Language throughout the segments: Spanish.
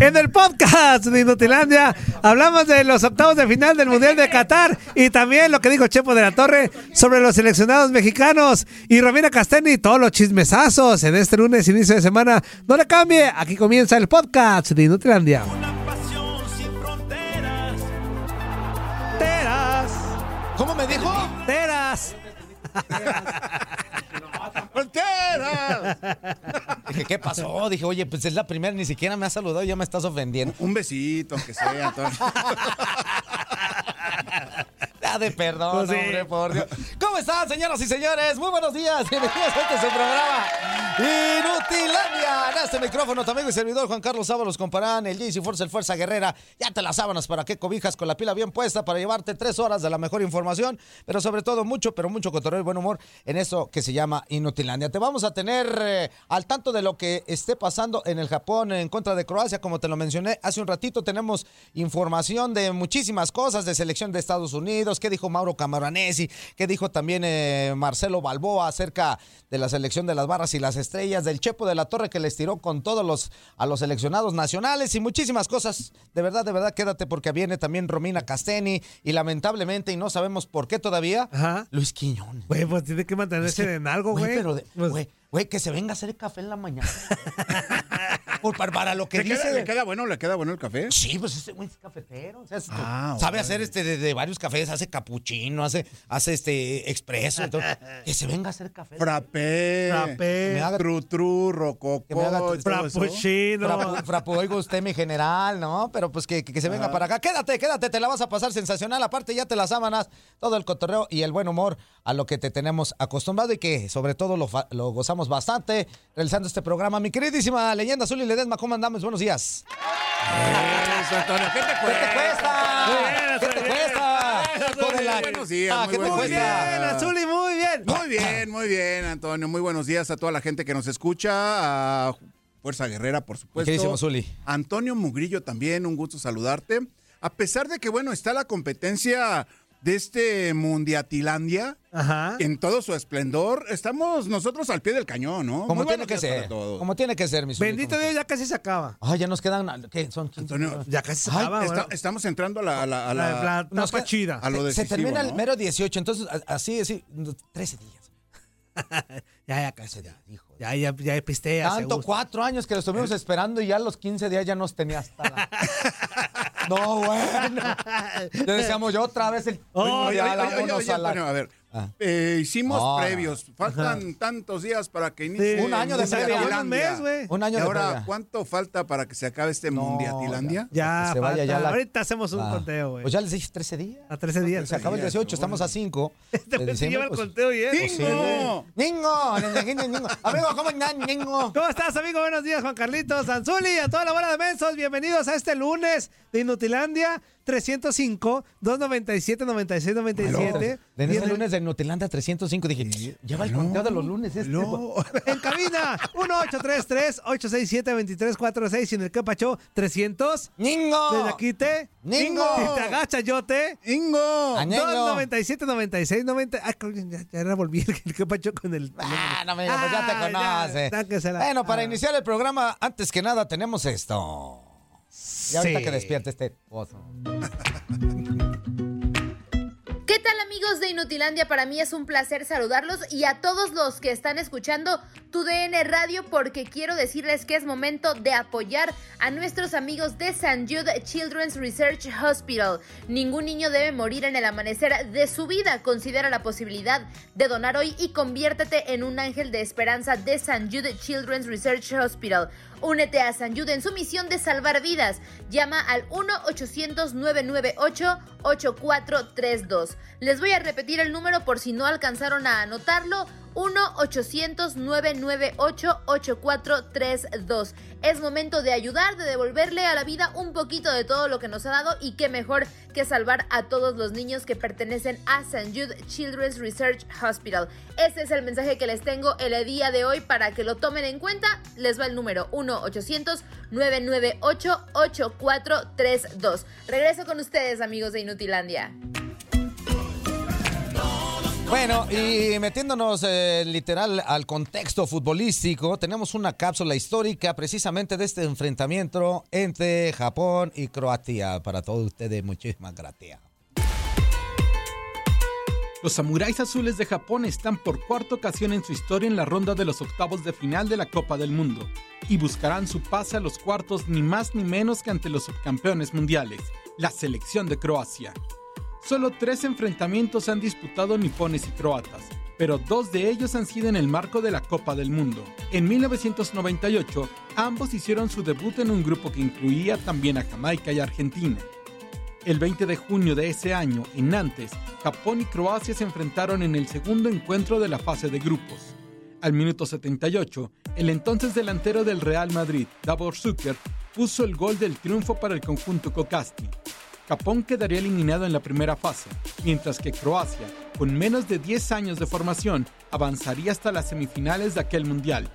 En el podcast de Inutilandia hablamos de los octavos de final del Mundial de Qatar y también lo que dijo Chepo de la Torre sobre los seleccionados mexicanos y Romina Castelli, todos los chismesazos en este lunes, inicio de semana. No le cambie, aquí comienza el podcast de Inutilandia. Teras. ¿Cómo me dijo? Teras. ¡Fronteras! Dije, ¿qué pasó? Dije, oye, pues es la primera, ni siquiera me has saludado, ya me estás ofendiendo. Un besito, aunque sea, Antonio. Ya de perdón, Pues sí. hombre, por Dios. ¿Cómo están, señoras y señores? Muy buenos días. Bienvenidos a este su programa Inutilandia. En este micrófono, tu amigo y servidor Juan Carlos Sábalos Comparán, el JC Force, el Fuerza Guerrera. Ya te las sábanas para que cobijas con la pila bien puesta para llevarte tres horas de la mejor información, pero sobre todo mucho, pero mucho cotorreo y buen humor en eso que se llama Inutilandia. Te vamos a tener eh, al tanto de lo que esté pasando en el Japón en contra de Croacia, como te lo mencioné hace un ratito. Tenemos información de muchísimas cosas de selección de Estados Unidos. ¿Qué dijo Mauro Camaranesi? ¿Qué dijo también eh, Marcelo Balboa acerca de la selección de las barras y las estrellas? Del Chepo de la Torre que les tiró con todos los a los seleccionados nacionales y muchísimas cosas. De verdad, de verdad, quédate porque viene también Romina Casteni y lamentablemente, y no sabemos por qué todavía, Ajá. Luis Quiñones. Güey, pues tiene que mantenerse Es que, en algo, güey. Pues, güey, güey, que se venga a hacer café en la mañana. Por, para, para lo que ¿Le dice. queda, le queda bueno? ¿Le queda bueno el café? Sí, pues ese güey es cafetero. o sea, es- Ah, sabe hacer este de, de varios cafés, hace capuchino, hace, hace este expreso. entonces, que se venga a hacer café. Frappé. Frappé. Tru, tru, rococó. Frappuccino. Frapu, oiga usted, mi general, ¿no? Pero pues que, que- que se venga para acá. Quédate, quédate, te la vas a pasar sensacional. Aparte, ya te las sábanas, todo el cotorreo y el buen humor a lo que te tenemos acostumbrado y que sobre todo lo, lo gozamos bastante realizando este programa. Mi queridísima leyenda Azul y Ledesma, ¿cómo andamos? Buenos días. Eso, Antonio, ¿qué te ¿Qué te cuesta? cuesta? ¿Qué te cuesta? La- Buenos días, Ah, muy ¿Qué te Muy bien, cuesta? Azuli, muy bien. Muy bien, muy bien, Antonio. Muy buenos días a toda la gente que nos escucha. A Fuerza Guerrera, por supuesto. queridísimo Zuli. Antonio Mugrillo también, un gusto saludarte. A pesar de que, bueno, está la competencia de este Mundiatilandia Ajá. en todo su esplendor, estamos nosotros al pie del cañón, ¿no? Como Muy tiene que ser. Como tiene que ser, mi Zuli, Bendito Dios, ya casi se acaba. Ah, ya nos quedan. ¿Qué? Son 15 Antonio. Ya casi se Ay, acaba, Está- estamos entrando a la, a la- a La, la- la Nos tapa queda- chida. a lo Se- se decisivo, termina el mero 18, entonces así, así, 13 días. Ya, ya casi. Ya, ya, ya, ya pistea. se Tanto cuatro años que lo estuvimos esperando y ya a los 15 días ya nos tenía hasta la... No, bueno. Ya decíamos yo otra vez el... Oh, Oye, oye, oye, vámonos oye, a la- a ver, Ah. eh, hicimos no. previos, faltan tantos días para que inicie Sí, Un año de acabó un mes, güey. Un año Y de ahora, previa. ¿cuánto falta para que se acabe este No, Mundiatilandia? Ya, Que se vaya ya la- Ahorita hacemos un Ah, conteo, güey. Pues ya les dije 13 días. A 13 días. Se acaba el 18, estamos a 5. Este güey se lleva el conteo y es. ¡Bingo! ¡Ningo! ¡Ningo! Amigo, ¿cómo están? ¡Ningo! ¿Cómo estás, amigo? Buenos días, Juan Carlitos, Anzuli, a toda la bola de mensos. Bienvenidos a este lunes de Inutilandia 305 297 96 97. En ese Viene- lunes de Nutilanda 305 dije, lleva el conteo de los lunes este. No. En cabina 1833 867 2346 y en el que pachó 300. ¡Ningo! Desde aquí te. ¡Ningo! Si te agachas, yo te. ¡Ingo! Añelo. 297 96 90. Ah, ya, ya revolví el, el que pachó con el. Ah, no me digas, pues ya te Ah, ya, bueno, para Ah. iniciar el programa, antes que nada tenemos esto. Y ahorita Sí. que despierte este oso. ¿Qué tal amigos? Amigos de Inutilandia, para mí es un placer saludarlos y a todos los que están escuchando tu DN Radio porque quiero decirles que es momento de apoyar a nuestros amigos de St. Jude Children's Research Hospital. Ningún niño debe morir en el amanecer de su vida. Considera la posibilidad de donar hoy y conviértete en un ángel de esperanza de St. Jude Children's Research Hospital. Únete a San Jude en su misión de salvar vidas. Llama al 1-800-998-8432. Les voy a repetir el número por si no alcanzaron a anotarlo. 1-800-998-8432. Es momento de ayudar, de devolverle a la vida un poquito de todo lo que nos ha dado y qué mejor que salvar a todos los niños que pertenecen a St. Jude Children's Research Hospital. Ese es el mensaje que les tengo el día de hoy para que lo tomen en cuenta. Les va el número 1-800-998-8432. Regreso con ustedes, amigos de Inutilandia. Bueno, y metiéndonos eh, literal al contexto futbolístico, tenemos una cápsula histórica precisamente de este enfrentamiento entre Japón y Croacia. Para todos ustedes, muchísimas gracias. Los samuráis azules de Japón están por cuarta ocasión en su historia en la ronda de los octavos de final de la Copa del Mundo y buscarán su pase a los cuartos ni más ni menos que ante los subcampeones mundiales, la selección de Croacia. Solo tres enfrentamientos han disputado nipones y croatas, pero dos de ellos han sido en el marco de la Copa del Mundo. En 1998, ambos hicieron su debut en un grupo que incluía también a Jamaica y Argentina. El 20 de junio de ese año, en Nantes, Japón y Croacia se enfrentaron en el segundo encuentro de la fase de grupos. Al minuto 78, el entonces delantero del Real Madrid, Davor Zucker, puso el gol del triunfo para el conjunto Kokasti. Japón quedaría eliminado en la primera fase, mientras que Croacia, con menos de 10 años de formación, avanzaría hasta las semifinales de aquel mundial.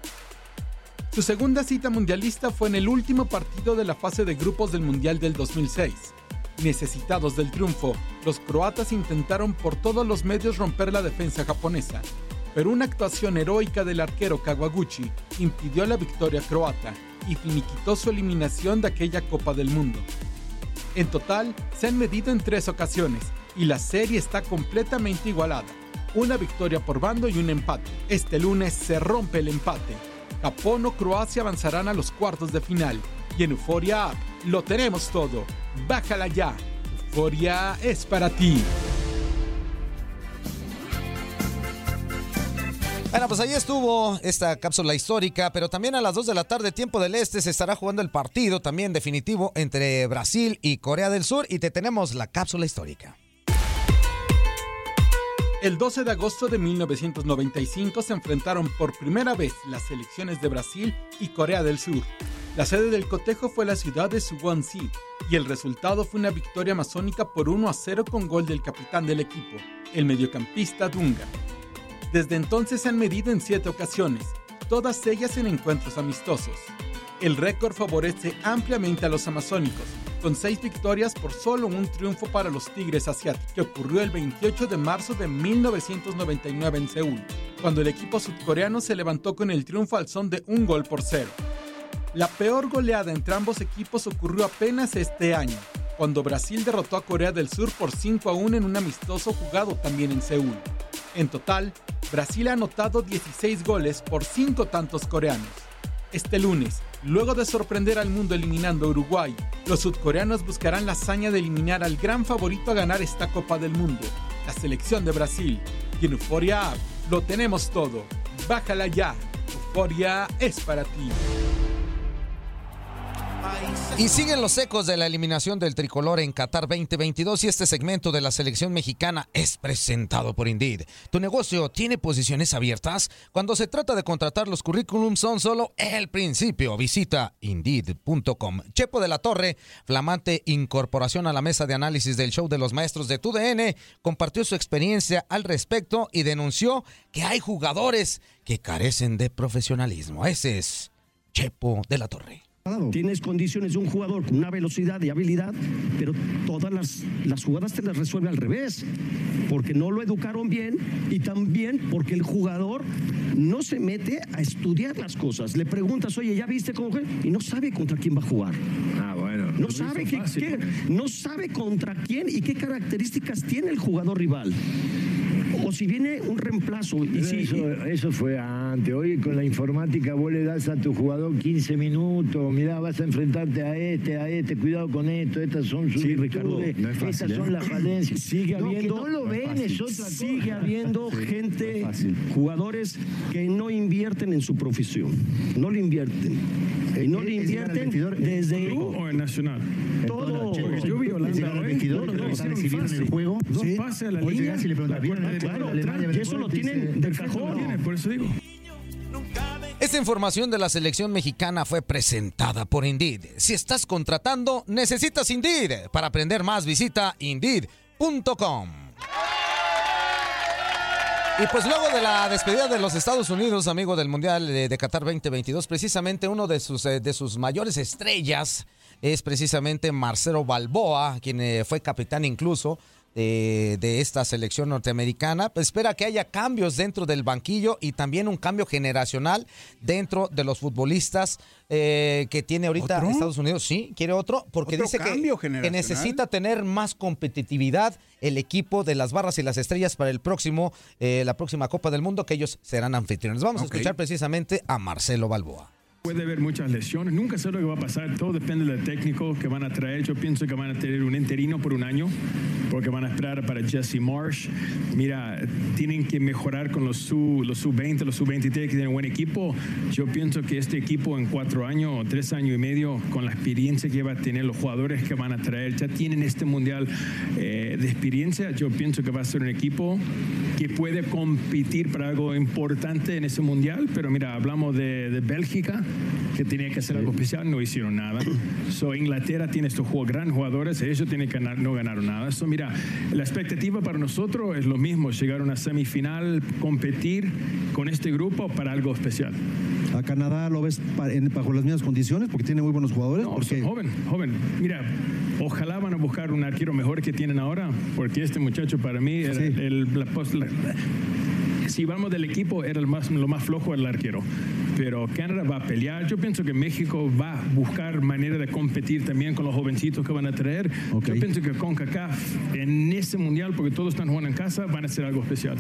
Su segunda cita mundialista fue en el último partido de la fase de grupos del Mundial del 2006. Necesitados del triunfo, los croatas intentaron por todos los medios romper la defensa japonesa, pero una actuación heroica del arquero Kawaguchi impidió la victoria croata y finiquitó su eliminación de aquella Copa del Mundo. En total, se han medido en tres ocasiones y la serie está completamente igualada. Una victoria por bando y un empate. Este lunes se rompe el empate. Japón o Croacia avanzarán a los cuartos de final. Y en Euforia lo tenemos todo. Bájala ya. Euforia es para ti. Pues ahí estuvo esta cápsula histórica, pero también a las 2 de la tarde, tiempo del este, se estará jugando el partido también definitivo entre Brasil y Corea del Sur y te tenemos la cápsula histórica. El 12 de agosto de 1995 se enfrentaron por primera vez las selecciones de Brasil y Corea del Sur. La sede del cotejo fue la ciudad de Suwon-si y el resultado fue una victoria masónica por 1 a 0 con gol del capitán del equipo, el mediocampista Dunga. Desde entonces se han medido en siete ocasiones, todas ellas en encuentros amistosos. El récord favorece ampliamente a los amazónicos, con seis victorias por solo un triunfo para los Tigres Asiáticos, que ocurrió el 28 de marzo de 1999 en Seúl, cuando el equipo sudcoreano se levantó con el triunfo al son de un gol por cero. La peor goleada entre ambos equipos ocurrió apenas este año, cuando Brasil derrotó a Corea del Sur por 5 a 1 en un amistoso jugado también en Seúl. En total, Brasil ha anotado 16 goles por 5 tantos coreanos. Este lunes, luego de sorprender al mundo eliminando a Uruguay, los sudcoreanos buscarán la hazaña de eliminar al gran favorito a ganar esta Copa del Mundo, la selección de Brasil. Y en Euforia lo tenemos todo. Bájala ya. Euforia es para ti. Y siguen los ecos de la eliminación del tricolor en Qatar 2022 y este segmento de la selección mexicana es presentado por Indeed. ¿Tu negocio tiene posiciones abiertas? Cuando se trata de contratar, los currículums son solo el principio. Visita Indeed.com. Chepo de la Torre, flamante incorporación a la mesa de análisis del show de los maestros de TUDN, compartió su experiencia al respecto y denunció que hay jugadores que carecen de profesionalismo. Ese es Chepo de la Torre. Tienes condiciones de un jugador con una velocidad y habilidad, pero todas las, las jugadas te las resuelve al revés, porque no lo educaron bien y también porque el jugador no se mete a estudiar las cosas. Le preguntas, oye, ¿ya viste cómo juega? Y no sabe contra quién va a jugar. Ah, bueno. No sabe, qué, qué- no sabe contra quién y qué características tiene el jugador rival. O si viene un reemplazo. Y si, eso, eso fue antes. Hoy con la informática vos le das a tu jugador 15 minutos. Mirá, vas a enfrentarte a este, a este. Cuidado con esto. Estas son sus Sí, Ricardo, no es fácil, Estas ¿eh? son las falencias. Sigue No, que habiendo. no lo ven es otra cosa. Sigue habiendo gente, jugadores que no invierten en su profesión. No lo invierten. Y no ¿Es- le invierten desde o en Nacional? todo. Yo vi Holanda hoy, no, no, hicieron recibieron el juego. Dos Sí. pases a la línea. y le preguntás, la ¿vieron Claro, Alemania, y eso lo tienen del cajón. tiene, por eso digo. Esta información de la selección mexicana fue presentada por Indeed. Si estás contratando, necesitas Indeed. Para aprender más, visita Indeed.com. Y pues luego de la despedida de los Estados Unidos, amigo del Mundial de, de Qatar 2022, precisamente uno de sus, eh, de sus mayores estrellas es precisamente Marcelo Balboa, quien eh, fue capitán incluso de, de esta selección norteamericana. Pues espera que haya cambios dentro del banquillo y también un cambio generacional dentro de los futbolistas eh, que tiene ahorita ¿Otro? Estados Unidos. Sí, quiere otro, porque ¿Otro dice que, necesita tener más competitividad el equipo de las barras y las estrellas para el próximo, eh, la próxima Copa del Mundo, que ellos serán anfitriones. Vamos a escuchar precisamente a Marcelo Balboa. Puede haber muchas lesiones, nunca sé lo que va a pasar, todo depende del técnico que van a traer. Yo pienso que van a tener un interino por un año, porque van a esperar para Jesse Marsh. Mira, tienen que mejorar con los sub, los sub-20, los sub-23 que tienen buen equipo. Yo pienso que este equipo en cuatro años tres años y medio, con la experiencia que va a tener los jugadores que van a traer, ya tienen este mundial eh, de experiencia. Yo pienso que va a ser un equipo que puede competir para algo importante en ese mundial, pero mira, hablamos de, de Bélgica, que tenía que hacer algo especial, no hicieron nada. So, Inglaterra tiene estos jugadores, grandes jugadores, ellos tienen que ganar, no ganaron nada. So, mira, la expectativa para nosotros es lo mismo, llegar a una semifinal, competir con este grupo para algo especial. ¿A Canadá lo ves bajo las mismas condiciones? Porque tiene muy buenos jugadores. No, porque joven, joven. Mira, ojalá van a buscar un arquero mejor que tienen ahora, porque este muchacho para mí era Sí. el, la la- si vamos del equipo, era el más, lo más flojo el arquero. Pero Canadá va a pelear. Yo pienso que México va a buscar manera de competir también con los jovencitos que van a traer. Yo pienso que con CACAF en ese mundial, porque todos están jugando en casa, van a hacer algo especial.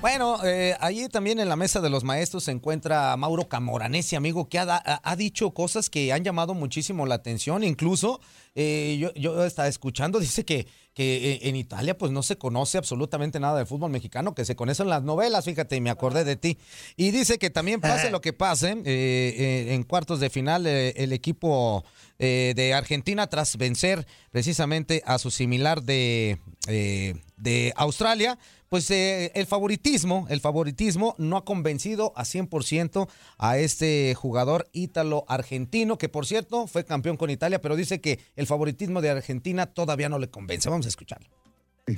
Bueno, eh, allí también en la mesa de los maestros se encuentra Mauro Camoranesi, amigo, que ha, da- ha- ha dicho cosas que han llamado muchísimo la atención. Incluso eh, yo, yo estaba escuchando, dice que, que eh, en Italia pues no se conoce absolutamente nada del fútbol mexicano, que se conocen las novelas, fíjate, y me acordé de ti. Y dice que también pase lo que pase, eh, eh, en cuartos de final eh, el equipo de Argentina tras vencer precisamente a su similar de, de Australia, pues eh, el favoritismo, el favoritismo no ha convencido a 100% a este jugador ítalo-argentino, que por cierto fue campeón con Italia, pero dice que el favoritismo de Argentina todavía no le convence. Vamos a escucharlo.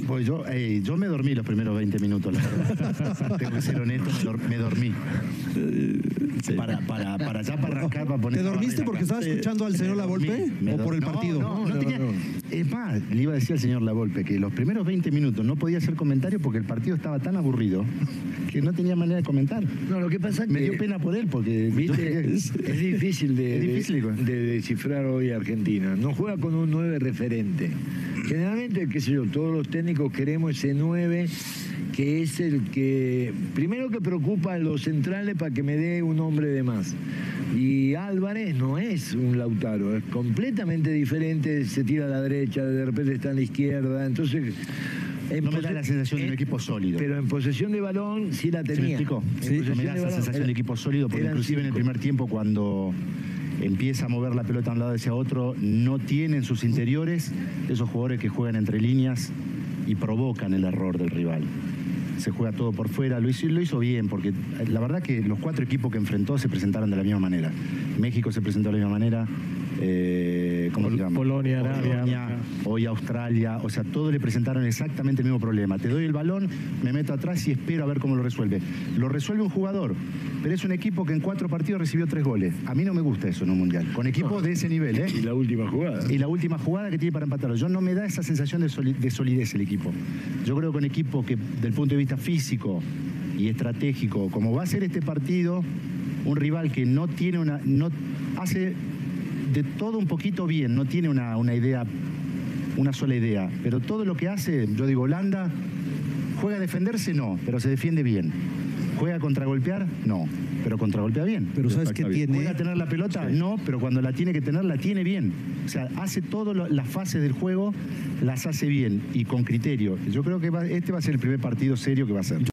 Pues yo, eh, yo me dormí los primeros 20 minutos, la verdad. Tengo que ser honesto, me, dor- me dormí. Para, para, para allá, para arrancar, para poner. ¿Te dormiste porque estabas escuchando al señor Lavolpe? ¿O por el no, partido? No, no, tenía. Es más, le iba a decir al señor Lavolpe que los primeros 20 minutos no podía hacer comentarios porque el partido estaba tan aburrido que no tenía manera de comentar. No, lo que pasa es Me que- dio pena por él porque. Viste, es, difícil, de, Es difícil, de- de descifrar hoy Argentina. No juega con un 9 referente. Generalmente, qué sé yo, todos los técnicos queremos ese 9 que es el que, primero que preocupa a los centrales para que me dé un hombre de más. Y Álvarez no es un Lautaro, es completamente diferente, se tira a la derecha, de repente está a la izquierda, entonces... en No me da la sensación de un en- equipo sólido. Pero en posesión de balón sí la ¿Se me tenía. explicó? En Sí, posesión me da de esa balón sensación era- de equipo sólido, porque inclusive en el primer tiempo cuando empieza a mover la pelota a un lado hacia otro, no tienen sus interiores esos jugadores que juegan entre líneas y provocan el error del rival. Se juega todo por fuera, lo hizo, lo hizo bien, porque la verdad que los cuatro equipos que enfrentó se presentaron de la misma manera. México se presentó de la misma manera, eh, ¿cómo se llama? Polonia, Arabia. Polonia, hoy Australia, o sea, todos le presentaron exactamente el mismo problema. Te doy el balón, me meto atrás y espero a ver cómo lo resuelve. Lo resuelve un jugador, pero es un equipo que en cuatro partidos recibió tres goles. A mí no me gusta eso en un mundial, con equipos de ese nivel, ¿eh? Y la última jugada. Y la última jugada que tiene para empatarlo. Yo no me da esa sensación de, soli- de solidez el equipo. Yo creo que un equipo que, del punto de vista físico y estratégico, como va a ser este partido, un rival que no tiene una. no hace de todo un poquito bien, no tiene una, una idea una sola idea. Pero todo lo que hace, yo digo, Holanda, ¿juega a defenderse? No, pero se defiende bien. ¿Juega a contragolpear? No, pero contragolpea bien. Pero ¿sabes qué tiene? ¿Juega a tener la pelota? No, pero cuando la tiene que tener, la tiene bien. O sea, hace todas las fases del juego, las hace bien y con criterio. Yo creo que va- este va a ser el primer partido serio que va a ser.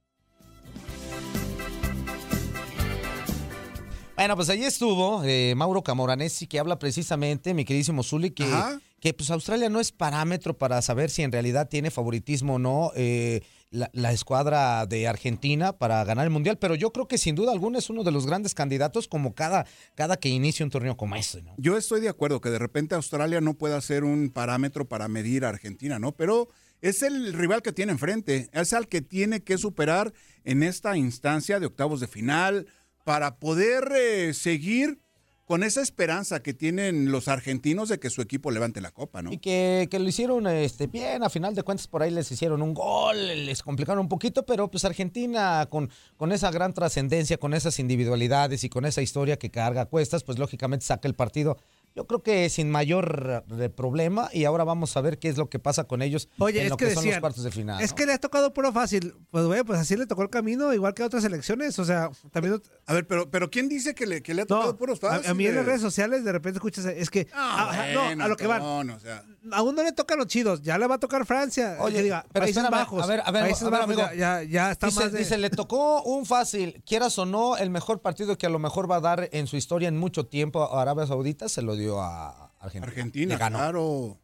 Bueno, pues ahí estuvo eh, Mauro Camoranesi que habla precisamente, mi queridísimo Zuli, que, Ajá. que pues Australia no es parámetro para saber si en realidad tiene favoritismo o no eh, la, la escuadra de Argentina para ganar el Mundial, pero yo creo que sin duda alguna es uno de los grandes candidatos como cada, cada que inicia un torneo como este, ¿no? Yo estoy de acuerdo que de repente Australia no pueda ser un parámetro para medir a Argentina, ¿no? Pero es el rival que tiene enfrente, es al que tiene que superar en esta instancia de octavos de final para poder eh, seguir con esa esperanza que tienen los argentinos de que su equipo levante la copa, ¿no? Y que, lo hicieron este, bien, a final de cuentas por ahí les hicieron un gol, les complicaron un poquito, pero pues Argentina con, con esa gran trascendencia, con esas individualidades y con esa historia que carga cuestas, pues lógicamente saca el partido. Yo creo que sin mayor eh, problema y ahora vamos a ver qué es lo que pasa con ellos Oye, en es lo que, que, son los cuartos de final. es ¿no? que le ha tocado puro fácil. Pues güey, pues así le tocó el camino, igual que a otras elecciones. O sea, también. A ver, pero, pero ¿quién dice que le, que le ha No, tocado puros a, a mí en las redes sociales de repente escuchas, es que. Ah, ajá, bueno, no, a lo que van. no, no, o sea. Aún no le tocan los chidos, ya le va a tocar Francia. Oye, que diga, pero Países espérame, Bajos. a ver, a ver, Países a ver, Bajos amigo. ya, ya, ya está dice, más de- dice, le tocó un fácil, quieras o no, el mejor partido que a lo mejor va a dar en su historia en mucho tiempo a Arabia Saudita se lo dio a Argentina. Argentina, Le ganó. claro.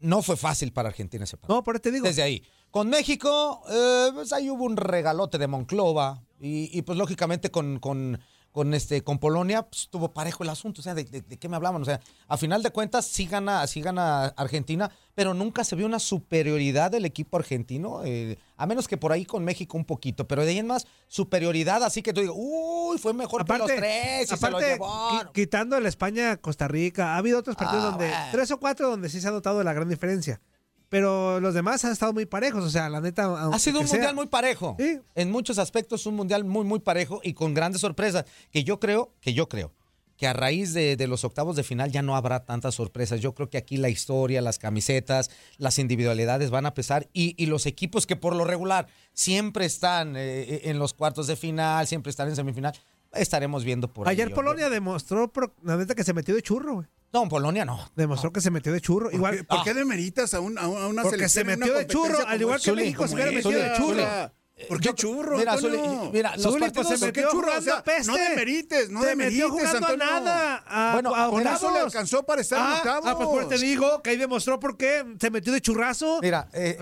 No fue fácil para Argentina ese partido. No, por eso te digo. Desde ahí. Con México, eh, pues ahí hubo un regalote de Monclova y, y, pues lógicamente con, con, con, este, con Polonia pues, estuvo parejo el asunto. O sea, ¿de, de- de qué me hablaban? O sea, a final de cuentas sí gana, sí gana Argentina, pero nunca se vio una superioridad del equipo argentino, eh, a menos que por ahí con México un poquito, pero de ahí en más superioridad, así que tú digo, uy, fue mejor que los tres y se lo aparte, llevó. qui- quitando el España-Costa Rica, ha habido otros partidos Ah, donde, bueno. tres o cuatro donde sí se ha notado la gran diferencia. Pero los demás han estado muy parejos, o sea, la neta. Ha sido un mundial muy parejo. En muchos aspectos, un mundial muy, muy parejo y con grandes sorpresas. Que yo creo, que yo creo, que a raíz de, de los octavos de final ya no habrá tantas sorpresas. Yo creo que aquí la historia, las camisetas, las individualidades van a pesar y, y los equipos que por lo regular siempre están eh, en los cuartos de final, siempre están en semifinal, estaremos viendo por ahí. Ayer Yo- Polonia demostró, la neta, que se metió de churro, güey. No, Polonia no. Demostró que se metió de churro. Igual, ¿Por qué demeritas a, un- a una Porque se selección en una metió de churro, al igual que esta? México se hubiera metido de churro. ¿Por qué churro, Mira? Zuli, mira, los Zuli, partidos- pues se ¿Por qué metió churro? O sea, peste. no demerites, no Se demerites, metió jugando Antonio. nada. A, Bueno, a Con eso le alcanzó para estar en ah, octavos. Ah, pues por te digo que ahí demostró por qué se metió de churrazo. Mira, eh,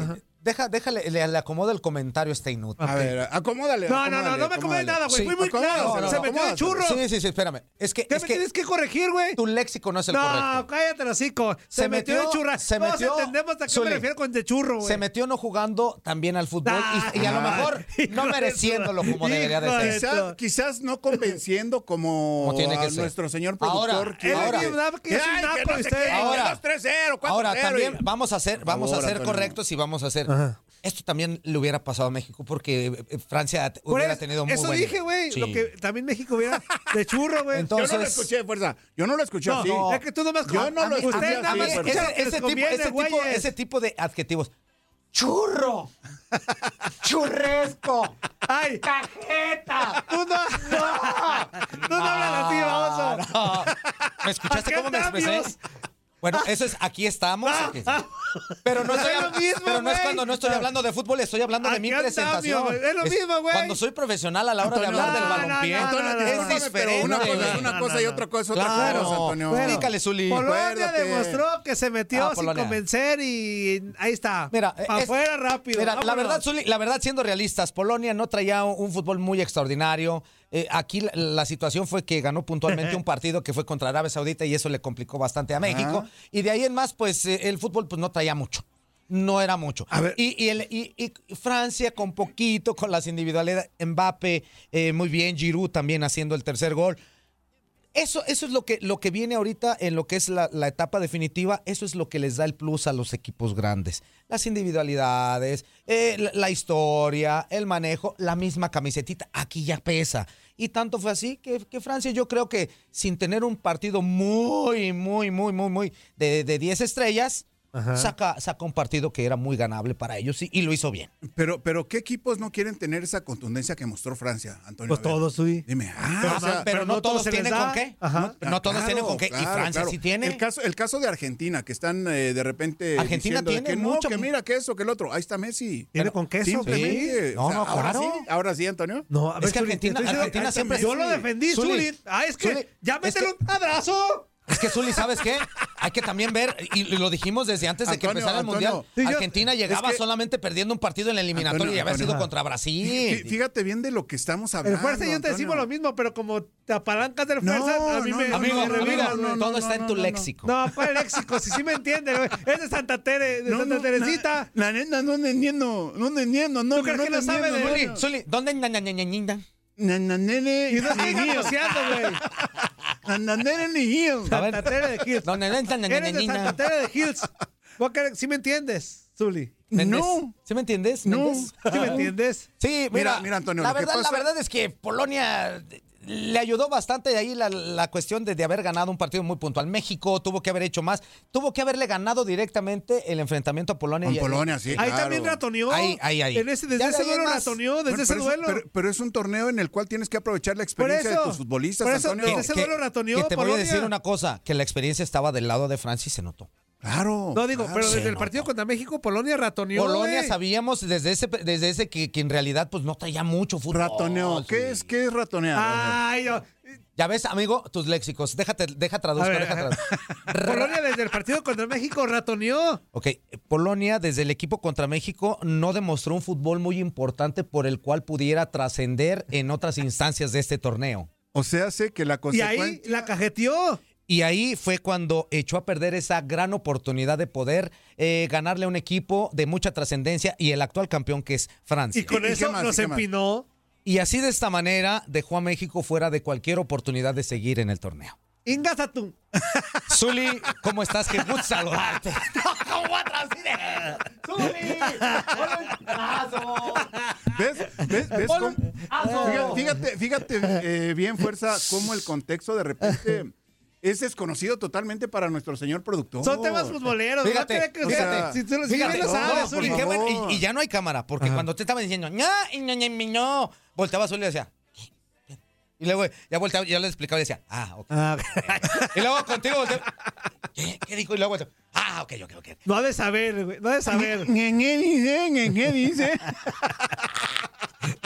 deja, déjale, le, le acomodo el comentario este inútil. A ver, acomódale. No, no, no, no me acomodé nada, güey. Fui muy claro. se metió de churro. Sí, sí, sí, espérame. Es que, ¿Qué es me que tienes que corregir, güey? tu léxico no es el No, correcto. cállate, el hocico. Se, Se metió, metió- de churra. se Todos metió- entendemos a qué Zuli, me refiero con de churro, güey. Se metió no jugando también al fútbol y, y a lo Ah, mejor no mereciéndolo como debería de ser. Quizás, quizás no convenciendo como, Como tiene que a ser. nuestro señor Ahora, productor. ahora. no Ahora. 2-3-0, 4-0. Ahora también vamos a ser, vamos a ser correctos y vamos a hacer. Ajá. Esto también le hubiera pasado a México porque eh, Francia Por hubiera eso- tenido muy Eso buen- dije, güey. Sí. Lo que también México hubiera de churro, güey. Yo Entonces- no lo escuché, fuerza. Yo no lo escuché No, así. no, es que tú nomás Yo no lo escuché Ustedes nada más fuerza. escuchan- ese, ese tipo, ese, tipo, ese tipo de adjetivos. ¡Churro! ¡Churresco! ¡Ay! ¡Cajeta! ¡Tú no! ¡Tú no hablas así, baboso! No. ¿Me escuchaste cómo me expresé? Bueno, eso es, aquí estamos. ok. Pero no, estoy, Es lo mismo, pero no es güey. cuando no estoy hablando de fútbol, estoy hablando de mi presentación. es lo mismo, güey. Cuando soy profesional a la hora de hablar del balompié, no, no, Antonio, no, no, es diferente. una cosa es una no, cosa y otra cosa es otra Claro. cosa, Antonio. Bueno, Explícale, Zuli. Polonia Acuérdate. demostró que se metió Ah, sin Polonia. convencer y ahí está. Mira, es- afuera rápido. Mira, la verdad, Zuli, la verdad, siendo realistas, Polonia no traía un, un fútbol muy extraordinario. Eh, aquí la, la situación fue que ganó puntualmente un partido que fue contra Arabia Saudita y eso le complicó bastante a México. Ajá. Y de ahí en más, pues eh, el fútbol pues, no traía mucho. No era mucho. A ver. Y, y el- y- y Francia con poquito, con las individualidades. Mbappe, eh, muy bien. Giroud también haciendo el tercer gol. Eso, eso es lo que, lo que viene ahorita en lo que es la, la etapa definitiva. Eso es lo que les da el plus a los equipos grandes. Las individualidades, eh, la, historia, el manejo, la misma camisetita. Aquí ya pesa. Y tanto fue así que, Francia, yo creo que sin tener un partido muy, muy, muy, muy, muy de, de 10 estrellas, Ajá. saca, saca un partido que era muy ganable para ellos y, y lo hizo bien. Pero, pero ¿qué equipos no quieren tener esa contundencia que mostró Francia, Antonio? Pues todos, sí. Dime, ah, Pero, o sea, pero no, todos tienen con qué. Ajá. No, no todos Claro, tienen con qué. y Francia claro. sí tiene. El caso, el caso de Argentina, que están eh, de repente. Argentina tiene que no, mucho- que mira, que eso, que el otro. Ahí está Messi. ¿Tiene con queso? Simplemente. Sí. No, o sea, no, ahora claro. sí, ahora sí, Antonio. No, a ver, Es que Argentina- Argentina siempre- Yo lo defendí, Zuli. Zuli. Ah, es que ya métele un abrazo. Es que Zuli, ¿sabes qué? Hay que también ver, y lo dijimos desde antes de que Antonio, empezara el Antonio. Mundial, Sí, yo- Argentina llegaba es que- solamente perdiendo un partido en la eliminatoria Antonio, y había Antonio. sido contra Brasil. Fí- Fíjate bien de lo que estamos El hablando. fuerza y yo te decimos lo mismo, pero como te apalancas del No, fuerza, a mí no, me, no, Amigo, me amigo, no, güey. todo no, está en no, tu no, léxico. No, ¿cuál léxico? Si sí me entiende, güey. Es de Santa Tere, de No, Santa no, Teresita. La, la neta no entiendo, no entiendo, no. ¿Tú crees que no sabe de Zuli, Zuli? Zuli, ¿dónde ña, ña, ña, ña, ña? Na, na, nene, Y no estoy ni negociando, güey. Na, na, nene, ni guío. A ver. Santa Tere de Hills. ¿Dónde ña, ña, ña, ña, Eres de ña? Tere de Hills. ¿Vos qué- ¿Sí me entiendes, Zuli? No. ¿Sí me entiendes? No. ¿Sí me entiendes? Sí, mira, Mira, Antonio, la lo que verdad, pasa- la verdad es que Polonia le ayudó bastante ahí la, la cuestión de, de haber ganado un partido muy puntual. México tuvo que haber hecho más, tuvo que haberle ganado directamente el enfrentamiento a Polonia. Con y- Polonia, sí. Ahí claro. también ratoneó. Ahí, ahí, ahí. En ese, desde Ya de ese duelo más. ratoneó, desde Bueno, ese pero, es, duelo. pero- pero es un torneo en el cual tienes que aprovechar la experiencia eso, de tus futbolistas, por eso, Antonio. desde ese duelo ratoneó que te voy a Polonia. decir una cosa, que la experiencia estaba del lado de Francia y se notó. Claro. No digo, claro. pero desde el partido contra México, Polonia ratoneó. Polonia sabíamos desde ese, desde ese que, que en realidad pues no traía mucho fútbol. Ratoneo. ¿Qué es, qué es ratonear? Ay, yo- Ya ves, amigo, tus léxicos. Déjate, deja traduzco, ver, deja traduzco. Polonia desde el partido contra México ratoneó. Ok, Polonia desde el equipo contra México no demostró un fútbol muy importante por el cual pudiera trascender en otras instancias de este torneo. O sea, sé que la Y ahí consecuencia. la cajeteó. Y ahí fue cuando echó a perder esa gran oportunidad de poder eh, ganarle a un equipo de mucha trascendencia y el actual campeón que es Francia. Y con ¿Y qué eso más? nos empinó. Y así de esta manera dejó a México fuera de cualquier oportunidad de seguir en el torneo. Ingasa tú. Zuli, ¿cómo estás? Qué gusto saludarte. No, ¿cómo atrás? ¡Zuli! ¿Ves? ¿Ves? ¿Ves cómo- fíjate, fíjate, eh, bien, fuerza, cómo el contexto de repente es desconocido totalmente para nuestro señor productor. Son temas futboleros. Fíjate, no que- fíjate, si tú lo- si Fíjate, bien lo no, sabes, Zuli. qué bueno, y, y ya no hay cámara, porque Ajá. cuando te estaban diciendo, ña, y ña, ña, mi, no, volteaba Zuli y decía, y luego ya volteaba, ya le explicaba y decía, ah, ok. Ah, Y luego contigo volteaba, ¿qué? ¿Qué dijo? Y luego volteaba, ah, ok, ok, ok. no ha de saber, güey. No ha de saber. ¿Qué dice?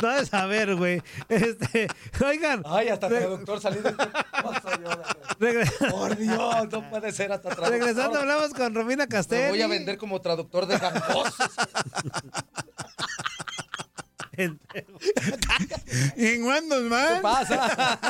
No de saber, güey. Este, oigan. Ay, hasta traductor saliendo. regre- Por Dios, no puede ser hasta traductor. regresando, hablamos con Romina Me Castelli. voy a vender como traductor de gambosos. ¿En cuándo ¿Qué más? pasa?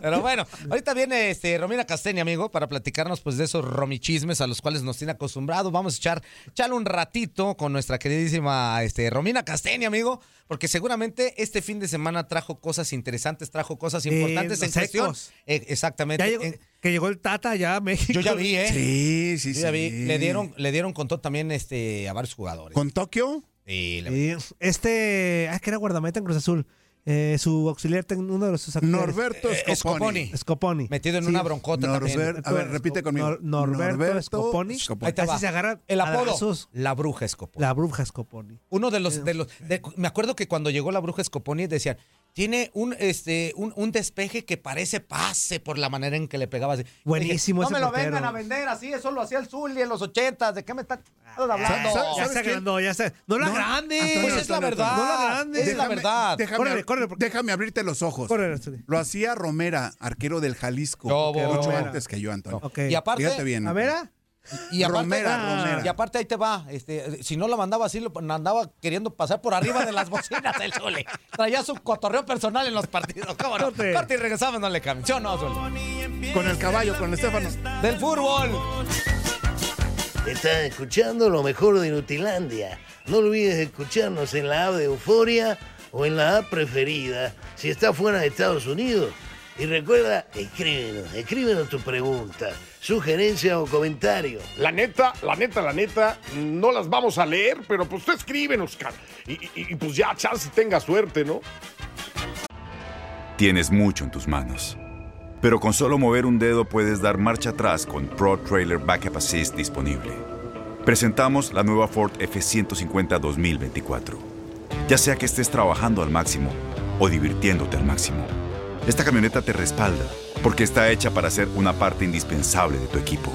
Pero bueno, ahorita viene este Romina Castañi, amigo, para platicarnos pues de esos romichismes a los cuales nos tiene acostumbrados. Vamos a echar, echarle un ratito con nuestra queridísima este, Romina Castañi, amigo, porque seguramente este fin de semana trajo cosas interesantes, trajo cosas importantes los en cuestión. Eh, exactamente. Ya llegó- En- que llegó el Tata ya a México. yo ya vi, ¿eh? Sí, sí, Yo sí. ya vi. Le dieron, le dieron con todo también este, a varios jugadores. ¿Con Tokio? Sí, Sí, este, ah, que era guardameta en Cruz Azul. Eh, su auxiliar, uno de sus auxiliares. Norberto Eh, Scoponi. Scoponi. Scoponi. Metido en Sí. una broncota también. A ver, repite conmigo. Nor- Norberto, Scoponi. Ahí te Así va. se agarran El apodo. La bruja Scoponi. La bruja Scoponi. Uno de los, de los de- me acuerdo que cuando llegó la bruja Scoponi decían, tiene un este un, un despeje que parece pase por la manera en que le pegaba así. Buenísimo no ese me lo portero. vengan a vender así, eso lo hacía el Zully en los ochentas, ¿de qué me están hablando? ¿sabes- Ya se agrandó, ya se. No la No, grande. Antonio, Pues es la Antonio, verdad. No la grande. Es la verdad. Déjame, Córrele, córrele, porque- déjame abrirte los ojos. Córrele. Lo hacía Romera, arquero del Jalisco. No, mucho antes que yo, Antonio. Ok. Y aparte, Fíjate bien. A ver, ah. Y aparte, Romera, ah, Romera. y aparte ahí te va, este, si no lo mandaba así, lo andaba queriendo pasar por arriba de las bocinas el Zully. Traía su cotorreo personal en los partidos. ¿Cómo no? Corte. Corte y regresamos, no le cambien. ¿Sí o no? Con el caballo, con Estefano. Del fútbol. Estás escuchando lo mejor de Nutilandia. No olvides escucharnos en la app de Euforia o en la app preferida si estás fuera de Estados Unidos. Y recuerda, escríbenos, escríbenos tu pregunta, sugerencia o comentario. La neta, la neta, la neta, no las vamos a leer, pero pues tú escríbenos. Y, y- y, pues ya, chance tenga suerte, ¿no? Tienes mucho en tus manos. Pero con solo mover un dedo puedes dar marcha atrás con Pro Trailer Backup Assist disponible. Presentamos la nueva Ford F150 2024. Ya sea que estés trabajando al máximo o divirtiéndote al máximo, esta camioneta te respalda porque está hecha para ser una parte indispensable de tu equipo.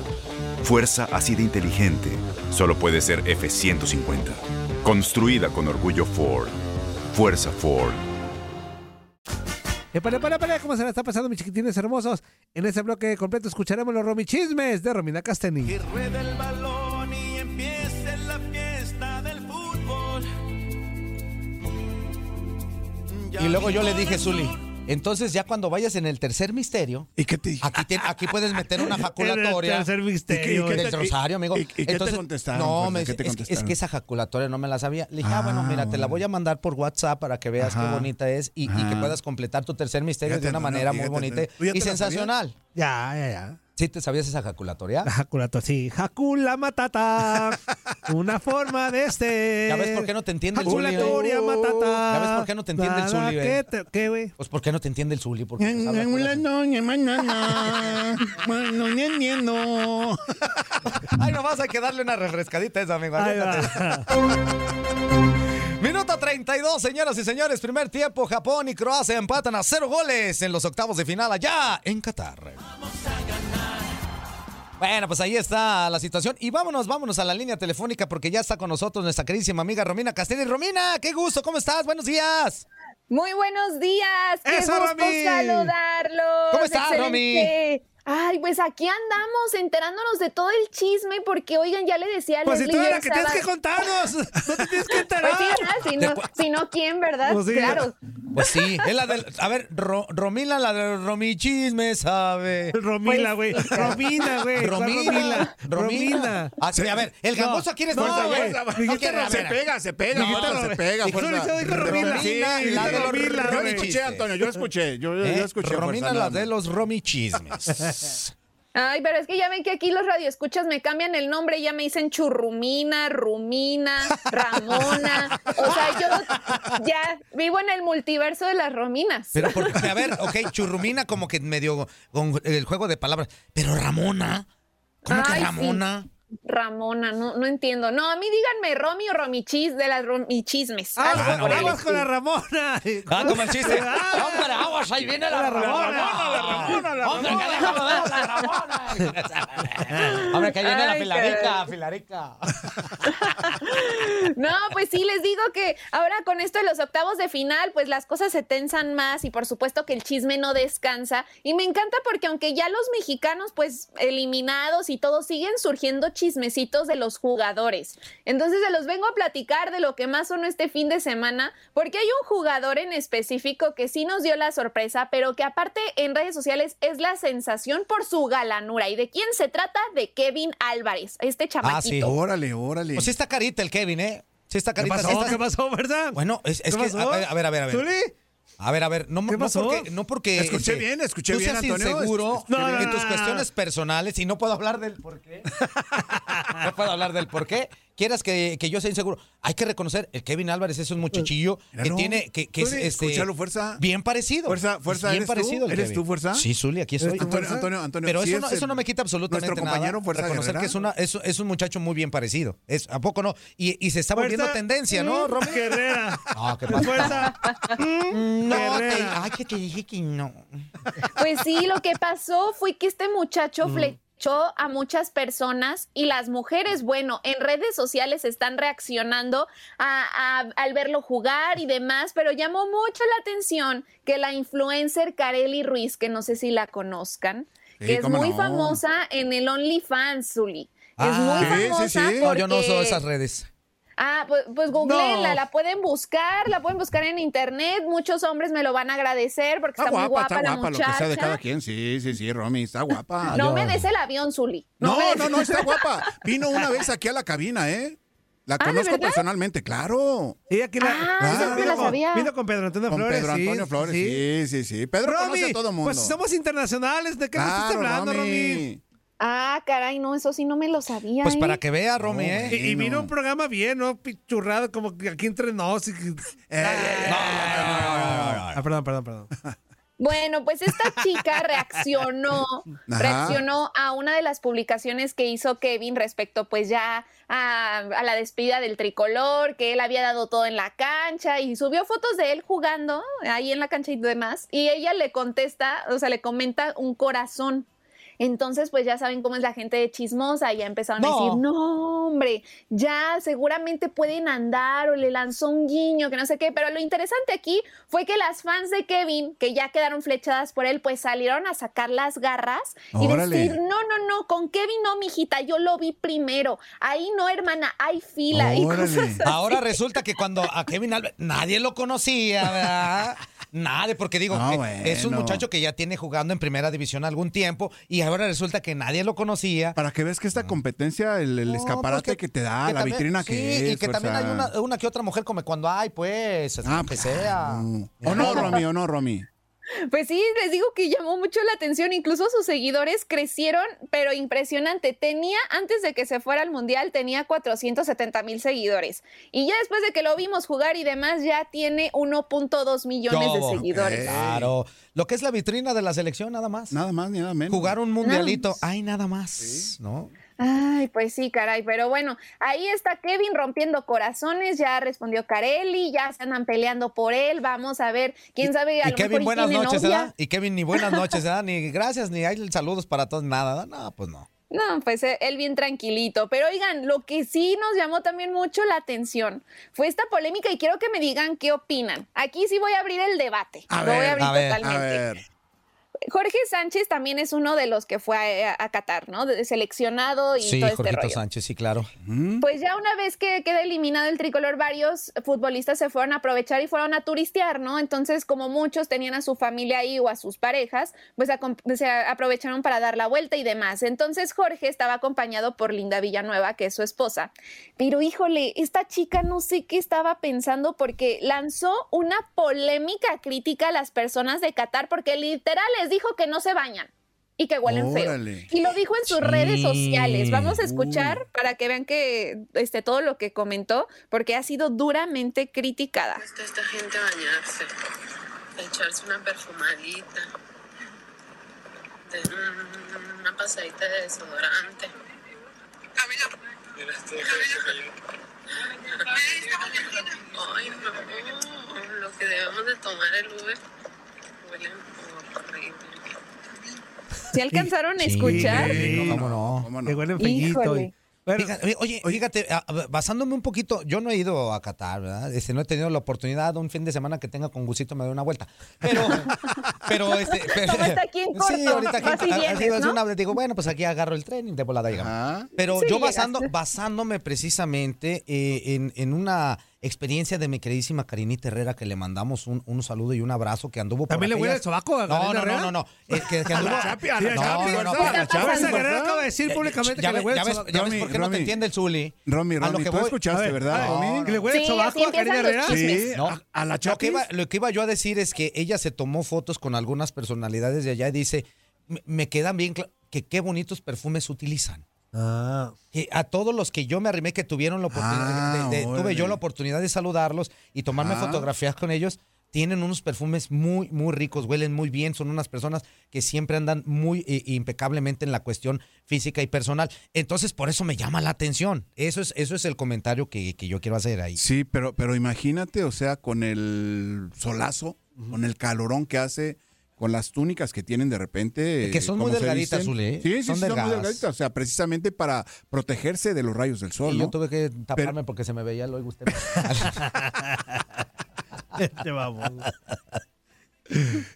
Fuerza así de inteligente solo puede ser F150. Construida con orgullo Ford. Fuerza Ford. Epale, epale, epale, ¿cómo se la está pasando, mis chiquitines hermosos? En este bloque completo escucharemos los romichismes de Romina Casteni. Rueda el balón y empiece la fiesta del fútbol. Y luego yo le dije, Zuli, entonces ya cuando vayas en el tercer misterio, ¿Y qué te dije? aquí, te- aquí puedes meter una jaculatoria. El tercer misterio. ¿Y qué- del rosario, amigo. y- y qué te contestaron, No, Fuerza? me ¿Qué dice, te es, que- es contestaron? que esa jaculatoria no me la sabía. Le dije, ah, bueno, mira, te la voy a mandar por WhatsApp para que veas qué bonita es y, que puedas completar tu tercer misterio Fíjate, de una no, no, manera muy bonita no. ¿Tú ya y te sensacional. Ya, ya, ya. ¿Sí te sabías esa jaculatoria? La jaculato, sí. Jacula matata. Una forma de este. ¿Ya ves por qué no te entiende el Zuli? eh? Jaculatoria matata. ¿Ya ves por qué no te entiende el Zuli, que eh? te- ¿Qué, güey? Pues ¿por qué no te entiende el Zuli? Porque Bueno, ni entiendo. Ay, nomás hay que darle una refrescadita a esa, amigo. Minuto 32, señoras y señores. Primer tiempo, Japón y Croacia empatan a cero goles en los octavos de final allá en Qatar. Bueno, pues ahí está la situación. Y vámonos, vámonos a la línea telefónica porque ya está con nosotros nuestra queridísima amiga Romina Castelli. Romina, qué gusto, ¿cómo estás? Buenos días. Muy buenos días, qué ¡Eso, gusto Romy! saludarlos. ¿Cómo estás, Excelente. Ay, pues aquí andamos enterándonos de todo el chisme porque, oigan, ya le decía a Pues si Leslie tú yo eres la el que tienes que contarnos. No te tienes que Pues enterar. sí, ¿verdad? Si no, si no, ¿quién, verdad? Pues sí. Claro. Pues sí, es la del. A ver, Ro- Romina, la de Romi Chisme, sabe. Romila, güey. Pues, Romina, güey. ¿Cuál Romina. Romila. Romina. Ah, sí, a ver, el No, gangoso aquí eres no, güey. Dijiste No Se pega, se pega, fuerza, Ro- se pega. Dijiste fuerza. Ro- dijo Romina. Sí, y la de yo- los yo escuché. Antonio, yo lo escuché. Yo, ¿Eh? escuché. Romina, la no, de no. los Romy Chismes. Ay, pero es que ya ven que aquí los radioescuchas me cambian el nombre, ya me dicen Churrumina, Rumina, Ramona. O sea, yo ya vivo en el multiverso de las Rominas. Pero porque, a ver, ok, churrumina como que medio con el juego de palabras. Pero Ramona, ¿cómo Ay, que sí. Ramona? Ramona, no, no entiendo. No, a mí díganme Romy o Romichis de las Romichismes. Ah, el vamos con la Ramona. Ah, como el chiste. Ah. Hombre, aguas, ahí viene la, La Ramona. Ramona, la Ramona, la Hombre, que déjame ver a la Ramona. Hombre, que ahí viene la filarica, filarica. No, pues sí, les digo que ahora con esto de los octavos de final, pues las cosas se tensan más y por supuesto que el chisme no descansa. Y me encanta porque aunque ya los mexicanos, pues eliminados y todo, siguen surgiendo chismecitos de los jugadores. Entonces se los vengo a platicar de lo que más sonó este fin de semana, porque hay un jugador en específico que sí nos dio la sorpresa, pero que aparte en redes sociales es la sensación por su galanura. ¿Y de quién se trata? De Kevin Álvarez, este chamaquito. Ah, sí. Órale, órale. Pues sí está carita el Kevin, ¿eh? Sí está ¿Qué carita. pasó? sí está- ¿Qué pasó, verdad? Bueno, es, es ¿Qué que, pasó? a ver, a ver, a ver. a ver. ¿Zuli? A ver, a ver, no, ¿Qué no pasó? porque, no porque Escuché este, bien, escuché tú bien, seas Antonio. inseguro bien. en tus No, no, no. cuestiones personales y no puedo hablar del por qué. no puedo hablar del por qué. Quieras que, que yo sea inseguro. Hay que reconocer, el Kevin Álvarez es un muchachillo Mira, que no. tiene, que, que es este, escúchalo, fuerza. bien parecido. Fuerza, fuerza, bien parecido ¿Eres Kevin. tú, fuerza? Sí, Zuli, aquí estoy. Antonio, Antonio, Antonio. Pero sí eso, no, es eso no me quita absolutamente Nuestro compañero nada. Fuerza Reconocer Guerrera. que es, una, es, es un muchacho muy bien parecido. Es, ¿A poco no? Y, y se está volviendo tendencia, ¿no, Mm, Romy? Guerrera. No, ¿qué pasa? Fuerza. Mm, No, te, Guerrera. ay, que te dije que no. Pues sí, lo que pasó fue que este Mm. muchacho a muchas personas y las mujeres, bueno, en redes sociales están reaccionando a- a- al verlo jugar y demás, pero llamó mucho la atención que la influencer Kareli Ruiz, que no sé si la conozcan, Sí, que es muy no. famosa en el OnlyFans, Zuli. Es Ah, muy sí, sí, famosa sí. No, yo no uso esas redes. Ah, pues, pues googleenla, No. la pueden buscar, la pueden buscar en internet. Muchos hombres me lo van a agradecer porque Está está, muy guapa, guapa está la guapa, lo muchacha. que sea de cada quien. Sí, sí, sí, Romy, está guapa. No yo- me des el avión, Zuli. No, no, no, está guapa. Vino una vez aquí a la cabina, ¿eh? La Ah, ¿de conozco personalmente, claro. Sí, aquí la. Ah, me vino la sabía. Vino con Pedro Antonio Con Flores. Pedro sí, Antonio Flores, sí, sí, sí. Pedro Romy, conoce a todo mundo. pues somos internacionales. ¿De qué nos estás Claro, hablando, Romy? Ah, caray, no, eso sí no me lo sabía. Pues ¿eh? para que vea, Romy, ¿eh? Y, y no. vino un programa bien, ¿no? Pichurrado, como que aquí entre nos. y Eh, Ah, perdón, perdón, perdón. Bueno, pues esta chica reaccionó, Ajá. reaccionó a una de las publicaciones que hizo Kevin respecto pues ya a, a la despedida del tricolor, que él había dado todo en la cancha y subió fotos de él jugando ahí en la cancha y demás. Y ella le contesta, o sea, le comenta un corazón. Entonces, pues ya saben cómo es la gente de chismosa, ya empezaron a decir, no, hombre, ya seguramente pueden andar o le lanzó un guiño, que no sé qué, pero lo interesante aquí fue que las fans de Kevin, que ya quedaron flechadas por él, pues salieron a sacar las garras y decir, no, no, no, con Kevin no, mijita, yo lo vi primero, ahí no, hermana, hay fila y Órale. cosas así. Ahora resulta que cuando a Kevin Alves nadie lo conocía, ¿verdad? Nadie, porque digo, No, que es un muchacho que ya tiene jugando en primera división algún tiempo y ahora resulta que nadie lo conocía. Para que veas que esta competencia, el, el No, escaparate pues que, te da, que la también- vitrina sí, que es. y que también sea. hay una, una que otra mujer como cuando hay, pues, Ah, que sea. ¿O no, Romy? ¿O no, Romy? Pues sí, les digo que llamó mucho la atención, incluso sus seguidores crecieron, pero impresionante. Tenía, antes de que se fuera al Mundial, tenía 470 mil seguidores. Y ya después de que lo vimos jugar y demás, ya tiene 1.2 millones de seguidores. Claro. Lo que es la vitrina de la selección, nada más. Nada más ni nada menos. Jugar un mundialito, ay, nada más, ¿no? Ay, pues sí, caray, pero bueno, ahí está Kevin rompiendo corazones, ya respondió Carelli, ya se andan peleando por él, vamos a ver, quién sabe, a Y lo Kevin, mejor y buenas noches. ¿verdad? Y Kevin, ni buenas noches, ¿verdad? Ni gracias, ni hay saludos para todos, nada. No, pues no. No, pues eh, él bien tranquilito. Pero oigan, lo que sí nos llamó también mucho la atención fue esta polémica y quiero que me digan qué opinan. Aquí sí voy a abrir el debate. A Lo voy a abrir a ver, a totalmente. A ver. Jorge Sánchez también es uno de los que fue a, a Qatar, ¿no? De- seleccionado y Sí, todo este Jorgito rollo. Sánchez, sí, claro. Pues ya una vez que queda eliminado el tricolor, varios futbolistas se fueron a aprovechar y fueron a turistear, ¿no? Entonces, como muchos tenían a su familia ahí o a sus parejas, pues se aprovecharon para dar la vuelta y demás. Entonces, Jorge estaba acompañado por Linda Villanueva, que es su esposa. Pero híjole, esta chica no sé qué estaba pensando porque lanzó una polémica crítica a las personas de Qatar porque literal les dijo que no se bañan y que huelen feo. Órale. Y lo dijo en sus Sí. redes sociales. Vamos a escuchar para que vean que este todo lo que comentó, porque ha sido duramente criticada. gusta esta gente bañarse, echarse una perfumadita, de un- una pasadita de desodorante. Ay, no, lo que debemos de tomar el Uber. ¿Se alcanzaron a Sí, escuchar? ¿Cómo no? ¿Cómo no? Y- Bueno, Fíjate, oye, fíjate, a- a- basándome un poquito, yo no he ido a Qatar, ¿verdad? Este, no he tenido la oportunidad, un fin de semana que tenga con Gusito me doy una vuelta. Pero, pero, este, pero- Como está aquí en corto, sí, ahorita aquí, a- vienes, así, así ¿no? una digo, bueno, pues aquí agarro el tren y de volada llegamos. Pero Sí, yo basando, llegaste. basándome precisamente eh, en, en una experiencia de mi queridísima Karinita Herrera, que le mandamos un, un saludo y un abrazo, que anduvo por ¿También le huele el sobaco a No, no, no, no, no. eh, que, que anduvo... Chapi, No, Chapi, no, no, Chapi. Guerrera acaba de decir públicamente Ya que le ves, huele ya el sobaco. ya ves Romy, por qué no te Romy. entiende el Zuli. Romy, A lo Romy, que tú voy- escuchaste, ¿verdad, Romy? ¿Que le huele el Sí, sobaco a Karina Herrera? Sí, No. a, a la Lo que, Chapis. iba, lo que iba yo a decir es que ella se tomó fotos con algunas personalidades de allá y dice, me, quedan bien que qué bonitos perfumes utilizan. Ah, Que a todos los que yo me arrimé que tuvieron la oportunidad, Ah, de- de- tuve yo la oportunidad de saludarlos y tomarme Ah. fotografías con ellos, tienen unos perfumes muy, muy ricos, huelen muy bien, son unas personas que siempre andan muy eh, impecablemente en la cuestión física y personal. Entonces, por eso me llama la atención. Eso es, eso es el comentario que, que yo quiero hacer ahí. Sí, pero, pero imagínate, o sea, con el solazo, con el calorón que hace, con las túnicas que tienen de repente. Que son muy delgaditas. Zuli, ¿eh? Sí, sí, Son sí, son muy delgaditas. O sea, precisamente para protegerse de los rayos del sol, Y ¿no? yo tuve que taparme porque se me veía el oigo usted. este vamos.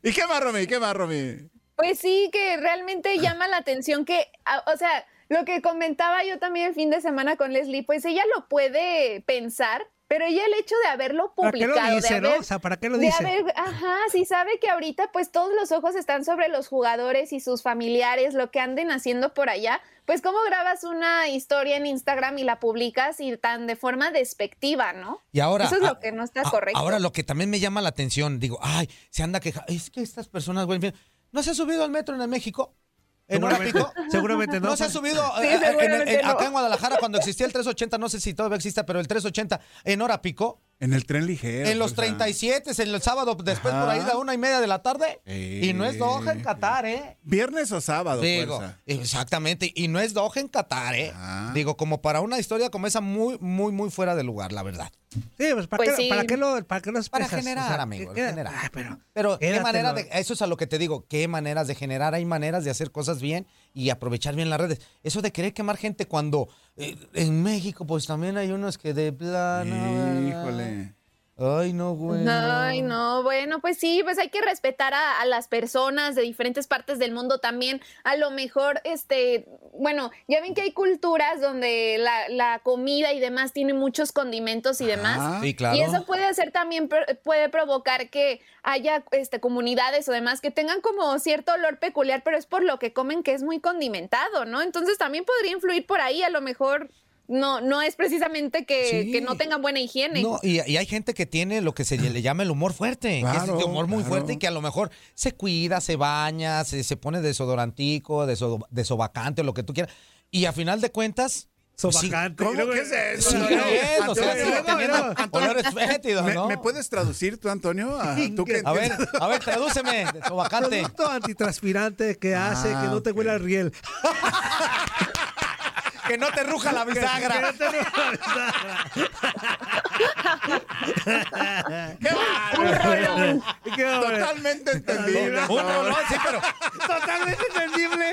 ¿Y qué más, Romy? ¿Qué más, Romy? Pues sí, que realmente llama la atención que, o sea, lo que comentaba yo también el fin de semana con Leslie, pues ella lo puede pensar, pero ella el hecho de haberlo ¿Para qué publicado, lo dice, de no? haber, O sea, ¿para qué lo de dice? haber- ajá, sí sabe que ahorita pues todos los ojos están sobre los jugadores y sus familiares, lo que anden haciendo por allá, pues cómo grabas una historia en Instagram y la publicas y tan de forma despectiva, ¿no? Y ahora. Eso es a- lo que no está a- correcto. Ahora lo que también me llama la atención, digo, ay, se anda quejando. Es que estas personas, güey, ¿no se ha subido al metro en el México? ¿En hora pico? seguramente no. No se ha subido Sí, eh, eh, en- seguramente en- no. acá en Guadalajara cuando existía el 380, no sé si todavía exista, pero el 380 en hora pico. En el tren ligero. En los fuerza. 37, en el sábado, después por ahí de una y media de la tarde. Y no es Doha en Qatar, ¿eh? Viernes o sábado, Digo, fuerza. exactamente. Y no es Doha en Qatar, ¿eh? Digo, como para una historia como esa, muy, muy, muy fuera de lugar, la verdad. Sí, pues ¿para, Pues qué, sí. ¿para qué lo, para qué lo Para generar, O sea, amigo, ¿qué- qué- generar. Ay, pero, Pero qué manera de, eso es a lo que te digo, qué maneras de generar, hay maneras de hacer cosas bien y aprovechar bien las redes. Eso de querer quemar gente cuando eh, en México pues también hay unos que de plano. Híjole. Ay, no, güey. Ay, no, bueno, pues sí, pues hay que respetar a, a las personas de diferentes partes del mundo también. A lo mejor, este, bueno, ya ven que hay culturas donde la, la comida y demás tiene muchos condimentos y demás. Sí, claro. Y eso puede hacer también, puede provocar que haya este, comunidades o demás que tengan como cierto olor peculiar, pero es por lo que comen que es muy condimentado, ¿no? Entonces también podría influir por ahí, a lo mejor no, no es precisamente que, Sí. que no tengan buena higiene. No, y, y hay gente que tiene lo que se le llama el humor fuerte, que es de humor muy claro. fuerte y que a lo mejor se cuida, se baña, se, se pone desodorantico, deso- desobacante, lo que tú quieras. Y a final de cuentas... pues sí, Sobacante. ¿Cómo que es eso? Sigue viendo, o sea, sigue no, teniendo no. olores fétidos, ¿Me, ¿no? me puedes traducir tú, Antonio? Ah, ¿tú qué A ver, a ver, tradúceme, sobacante. Producto antitranspirante que hace que no te huela el riel. Que no te ruja la bisagra. Que no te ruja la ¡Qué rolón. Qué hombre. Totalmente entendible. Un rolón, sí, pero... Totalmente entendible.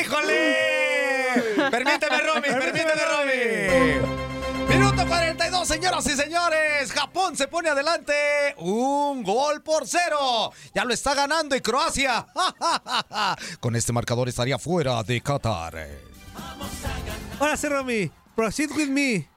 ¡Híjole! Permíteme, Romy, permíteme, Romy. Minuto 42, señoras y señores. Japón se pone adelante. Un gol por cero. Ya lo está ganando y Croacia. Con este marcador estaría fuera de Qatar. Ahora sí, Romy. Proceed with me.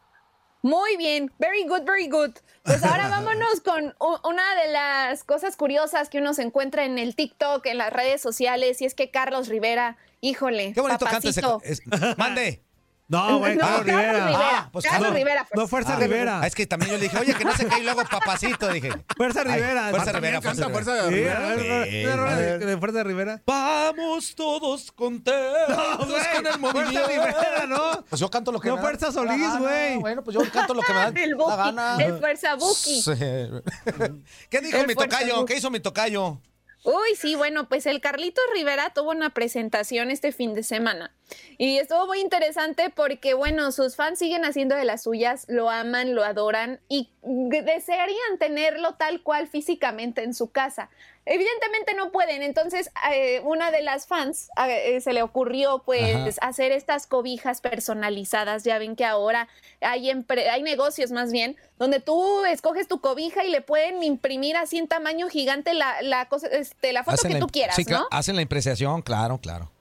Muy bien, very good, very good. Pues ahora vámonos con una de las cosas curiosas que uno se encuentra en el TikTok, en las redes sociales, y es que Carlos Rivera, híjole, Qué bonito canta ese. papacito. es- Mande. No, güey, No, Carlos Carlos Rivera. Rivera. Ah, pues Carlos Carlos- Rivera. No, Fuerza Ah, Rivera. ah, es que también yo le dije, oye, que no se cae y luego papacito, dije. Fuerza Ay, Rivera. Fuerza Rivera, Fuerza Fuerza Rivera. a ver, Sí, de, de Fuerza Rivera. Vamos todos contentos con el Fuerza movimiento. Rivera, ¿no? Pues yo canto lo que No, me da Fuerza Solís, güey. Bueno, pues yo canto lo que me da El la gana. el Fuerza Buki. Sí. ¿Qué dijo El mi Fuerza tocayo? ¿Qué hizo mi tocayo? Uy, sí, bueno, pues el Carlitos Rivera tuvo una presentación este fin de semana y estuvo muy interesante porque, bueno, sus fans siguen haciendo de las suyas, lo aman, lo adoran y desearían tenerlo tal cual físicamente en su casa. Evidentemente no pueden, entonces eh, una de las fans eh, se le ocurrió pues hacer estas cobijas personalizadas. Ya ven que ahora hay, hay negocios más bien donde tú escoges tu cobija y le pueden imprimir así en tamaño gigante la, la, cosa, este, la foto Hacen que la- tú quieras, sí, ¿no? Hacen la impresión, claro, claro.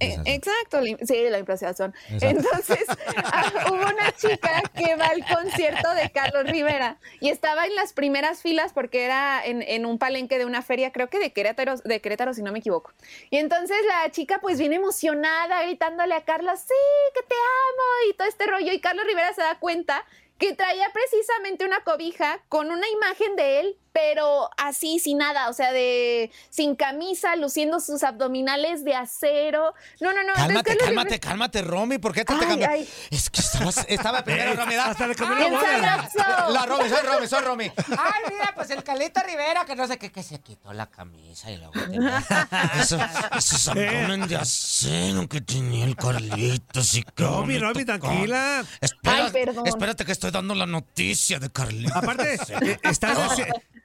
Eh. Exacto, la sí, la. Exacto. Entonces, ah, hubo una chica que va al concierto de Carlos Rivera y estaba en las primeras filas porque era en, en un palenque de una feria, creo que de Querétaro, de Querétaro, si no me equivoco. Y entonces la chica pues viene emocionada, gritándole a Carlos, sí, que te amo y todo este rollo. Y Carlos Rivera se da cuenta que traía precisamente una cobija con una imagen de él, pero así, sin nada, o sea, de sin camisa, luciendo sus abdominales de acero. No, no, no. Cálmate, cálmate, cálmate, Romy. ¿Por qué te, te Ay, cambias? ay. Es que estabas, estaba primero, Romy. da- Hasta le cambió Ay, la sabroso. La Romy, soy Romy, soy Romy. Ay, mira, pues el Calito Rivera, que no sé qué, que se quitó la camisa y luego Eso, esos abdomen de acero que tenía el Carlitos y que Romy, Romy, tranquila. Espera, Ay, perdón. espérate que estoy dando la noticia de Carlitos. Aparte, eh, estás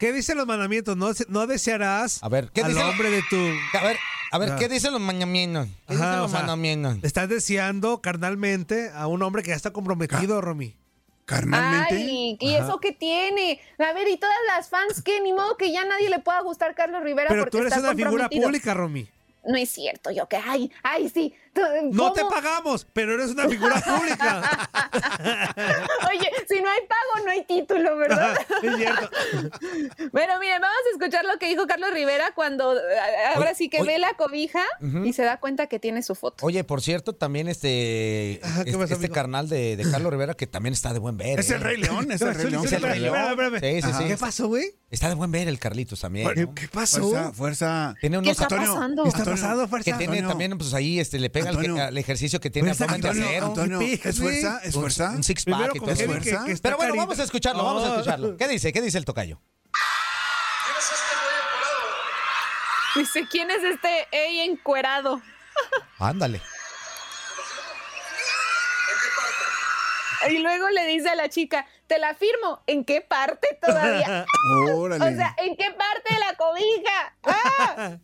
¿qué dicen los mandamientos? No, no desearás A ver, ¿qué al dice? hombre de tu... A ver, a ver, Ah. ¿qué dicen los mandamientos? ¿Qué Ajá, dicen los sea, mandamientos? Estás deseando carnalmente a un hombre que ya está comprometido, Romy. Carnalmente. Ay, ¿y Ajá. eso qué tiene? A ver, y todas las fans que ni modo que ya nadie le pueda gustar Carlos Rivera Pero porque tú eres está una figura pública, Romy. No es cierto, yo que, ay, ay, sí. No te pagamos, pero eres una figura pública. Oye, si no hay pago, no hay título, ¿verdad? es cierto. Bueno, miren, vamos a escuchar lo que dijo Carlos Rivera cuando eh, ahora Oye, sí que oye. ve la cobija y se da cuenta que tiene su foto. Oye, por cierto, también este, Ajá, ¿qué este, pasó, este carnal de, de Carlos Rivera que también está de buen ver. Es ¿eh? el Rey León, es el Rey León. Es el Rey León. Espérame, espérame. Sí, sí, sí. ¿Qué pasó, güey? Está de buen ver el Carlitos también. ¿Qué, ¿no? qué pasó? Fuerza, fuerza. Tiene ¿Qué unos está Antonio, pasando? ¿Qué está pasado, fuerza? Que tiene Antonio. también, pues ahí este, le pega que- Antonio. al ejercicio que tiene Fuerza, abdomen de Antonio. Antonio, ¿es fuerza? ¿Es Un- fuerza? Un six Primero pack y todo eso. Que- fuerza? que Pero bueno, carita. vamos a escucharlo, vamos a escucharlo. ¿Qué dice? ¿Qué dice el tocayo? Dice, ¿quién es este ey encuerado? Ándale. Y luego le dice a la chica, te la firmo. ¿En qué parte todavía? Órale. O sea, ¿en qué parte de la cobija? ¡Ah!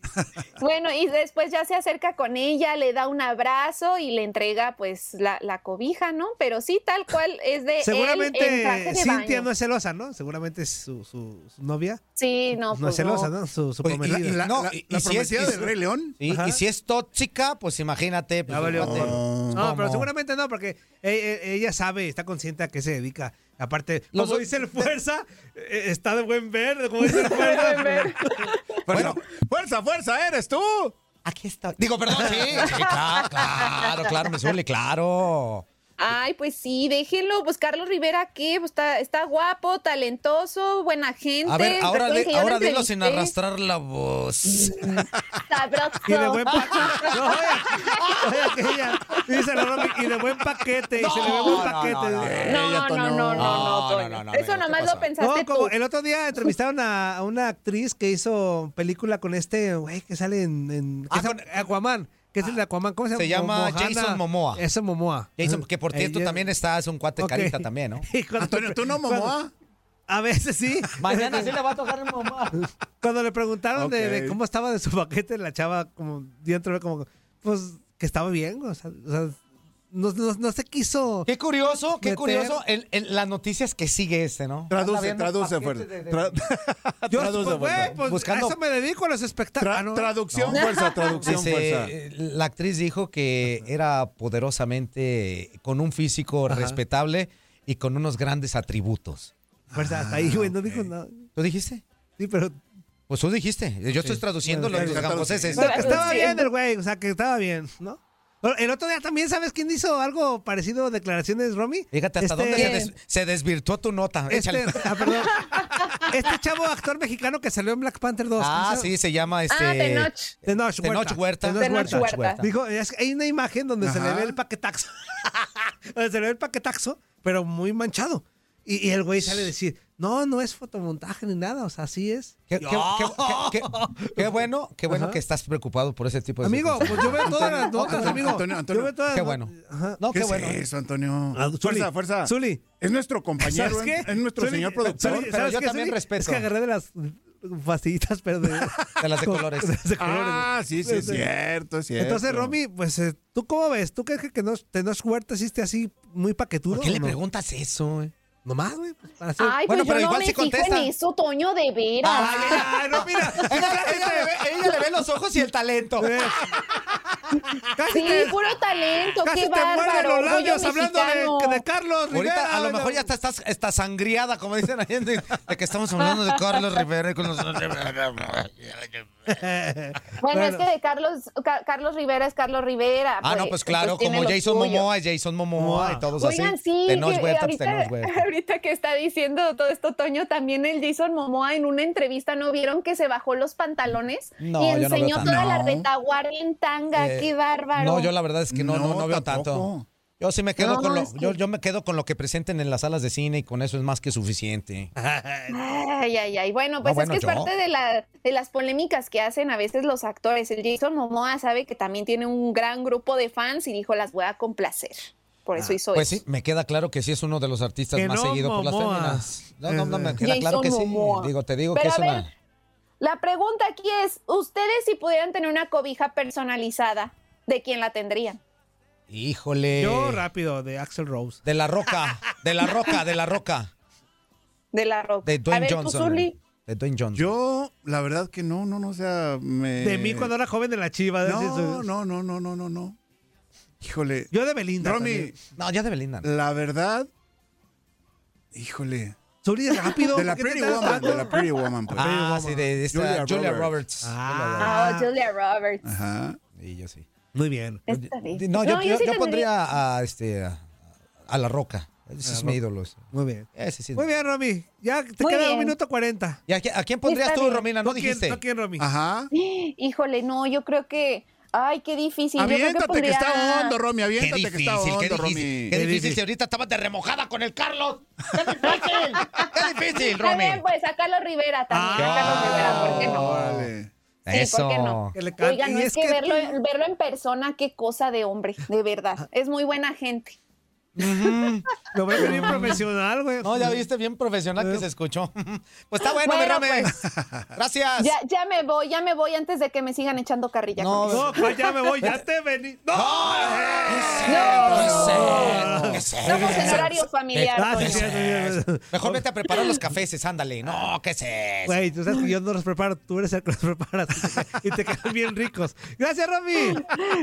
Bueno, y después ya se acerca con ella, le da un abrazo y le entrega pues la, la cobija, ¿no? Pero sí, tal cual es de él en traje Seguramente de Cintia baño. no es celosa, ¿no? Seguramente es su, su- su novia. Sí, no, No pues es celosa, ¿no? Su, su Oye, prometida. y- La, no, la- y- la y si es- del Rey León. Y si es tóxica, pues imagínate. Pues. No, ¿Cómo? pero seguramente no, porque e- e- ella sabe, está consciente a qué se dedica. Aparte, como dice el fuerza, eh, está de buen ver, como dice el fuerza. Bueno, fuerza, fuerza, eres tú. Aquí está. Digo, perdón, sí, sí, claro, claro, claro, me suele, claro. Ay, pues sí, déjenlo. Pues Carlos Rivera, ¿qué? Pues está, está guapo, talentoso, buena gente. A ver, ahora, lo ahora dilo sin arrastrar la voz. Sabroso. Y de buen paquete. No, oye, oye, aquella. Dice la Romy, y de buen paquete. y se le ve buen no, paquete. no, no. No, no, no, Eso nomás ¿qué lo pensaste No, como tú. el otro día entrevistaron a, una actriz que hizo película con este, güey, que sale en, en- que Ah, es con- Aquaman. Que es el de Aquaman, ¿cómo se llama? Se llama Mohana. Jason Momoa. Eso Momoa. Jason, que por cierto Ella- también está, es un cuate carita también, ¿no? Antonio, ¿tú no, cuando- Momoa? A veces sí. Mañana sí le va a tocar el mamá. Cuando le preguntaron de, de cómo estaba de su paquete, la chava como dentro como pues que estaba bien, o sea, o sea, no, no- no se quiso. Qué curioso, qué Meter- curioso. El, el- las noticias que sigue este, ¿no? Traduce, traduce, fuerza. de- de- Tra- Yo, traduce, pues, pues, Buscando- a eso me dedico a los espectáculos. Tra- Ah, no. traducción, fuerza, traducción, Dice, fuerza. la actriz dijo que era poderosamente con un físico Ajá. respetable y con unos grandes atributos. Fuerza, hasta ahí, güey, no dijo nada. ¿Tú dijiste? Sí, pero Pues tú dijiste. Yo estoy traduciendo Bueno, los que estaba bien el güey, o sea, que estaba bien, ¿no? El otro día también, ¿sabes quién hizo algo parecido a declaraciones, Romy? Fíjate hasta Este- dónde se, des- se desvirtuó tu nota. Este, ah, perdón. Este chavo actor mexicano que salió en Black Panther 2. Ah, ¿cómo se sí, se llama este. Ah, Tenoch. Tenoch Huerta. Tenoch Huerta. Tenoch Tenoch Huerta. Huerta. Dijo, es que hay una imagen donde se le Ajá. ve el paquetaxo. donde se le ve el paquetaxo, pero muy manchado. Y, y el güey sale a decir, no, no es fotomontaje ni nada, o sea, así es. Qué, qué- qué- qué- qué- qué bueno, qué bueno Ajá. que estás preocupado por ese tipo de Amigo, pues yo veo todas las notas, Antonio, amigo. Antonio, Antonio. Yo veo todas Qué bueno. Ajá. No, ¿Qué qué es bueno. eso, Antonio? Ah, Zuli. fuerza, fuerza. Zuli. Es nuestro compañero, ¿Sabes qué? es nuestro Zuli, señor productor. Zuli, pero ¿sabes yo qué, también Zuli? respeto. Es que agarré de las pastillitas, pero de, De las de colores. de las de colores. Ah, sí, sí, es cierto, es cierto. Entonces, Romy, pues, eh, ¿tú cómo ves? ¿Tú crees que, que no, Tenoch Huerta hiciste así muy paquetudo? ¿Por qué le no? preguntas eso? eh? Nomás, güey. pues, para hacer- Ay, Bueno, pues pero yo no igual me sí fijo contesta. en eso, Toño, de veras. Ay, ay, no, mira. Ella, ella le ve, ella le ve los ojos y el talento. Casi Sí, te, puro talento, casi qué te bárbaro. los labios hablando de, de Carlos Rivera. Ahorita a lo no. mejor ya está, estás, está sangriada, como dicen ahí, de, de que estamos hablando de Carlos Rivera y con los... Bueno, es que de Carlos, Ca- Carlos Rivera es Carlos Rivera. Ah, no, pues claro, tiene como Jason. Momoa es Jason Momoa y todos Oigan, así. sí, Tenoch que Huerta, pues ahorita, Tenoch Huerta. ahorita que está diciendo todo esto, Toño, también el Jason Momoa en una entrevista, ¿no vieron que se bajó los pantalones? No, y no enseñó toda la retaguardia en tanga, Eh, qué bárbaro. No, yo la verdad es que no, no, No, no veo tampoco. tanto. Yo sí me quedo No, con lo, es que- yo, yo me quedo con lo que presenten en las salas de cine y con eso es más que suficiente. Ay, ay, ay. Bueno, pues bueno, es que es yo. parte de, la, de las polémicas que hacen a veces los actores. El Jason Momoa sabe que también tiene un gran grupo de fans y dijo, las voy a complacer. Por eso hizo Pues eso. sí, me queda claro que sí es uno de los artistas Que más no, seguidos por las Momoa. féminas. No, no, no, me queda Jason claro que sí. Momoa. Digo, te digo Pero que es ver, una... La pregunta aquí es, ¿ustedes si pudieran tener una cobija personalizada, ¿de quién la tendrían? Híjole. Yo rápido, de Axel Rose. De la roca, de la roca, de la roca. De la roca. De a Dwayne ver, Johnson. De Dwayne Johnson. Yo, la verdad que no, no, no, o sea, me... De mí cuando era joven de la chiva. de- No, no, no, no, no, no, no. Híjole. Yo de Belinda. Romy. No, ya de Belinda. la verdad, híjole. Zuli, rápido. De la ¿por qué te Pretty Woman, de la Pretty Woman, pues. Ah, sí, de, de esta Julia Julia, Roberts. Roberts. Ah. Ah, Julia Roberts. Ajá. Y yo sí. Muy bien. Está bien. No, yo, No, yo- yo sí yo pondría a, este, a, a la roca. Ese es mi ídolo. Muy bien. Ese sí. Muy bien, Romy. Ya te Muy queda un bien. minuto cuarenta. ¿Y a, a quién pondrías Está tú, bien. Romina? No ¿Tú quién- dijiste. tú quién, Romy? Ajá. Híjole, no, yo creo que. Ay, qué difícil. Yo creo Aviéntate que pondría- está hondo, Romy. Qué Aviéntate que difícil, está qué hondo, difícil. Romy. Qué difícil si ahorita estabas de remojada con el Carlos. ¡Qué difícil! ¡Qué difícil, Está bien, Romy! pues a Carlos Rivera también. a Carlos Rivera, ¿por qué no? Sí, ¿por qué no? Que le. Oigan, no es, es que, que verlo, tú- verlo en persona, qué cosa de hombre, de verdad. Es muy buena gente. Lo ves bien profesional, güey. No, ya viste bien profesional que se escuchó. Pues está bueno, Bueno, pues. Gracias. Ya, ya me voy, ya me voy antes de que me sigan echando carrilla. No. No, pues ya me voy, ya te vení. ¡No! No. Estamos en horario familiar. Ah, sí, Toño. sí, sí, sí. Mejor vete a preparar los cafés, ándale. No, ¿qué es eso? Güey, tú sabes que yo no los preparo, tú eres el que los preparas y te quedan bien ricos. Gracias, Romy.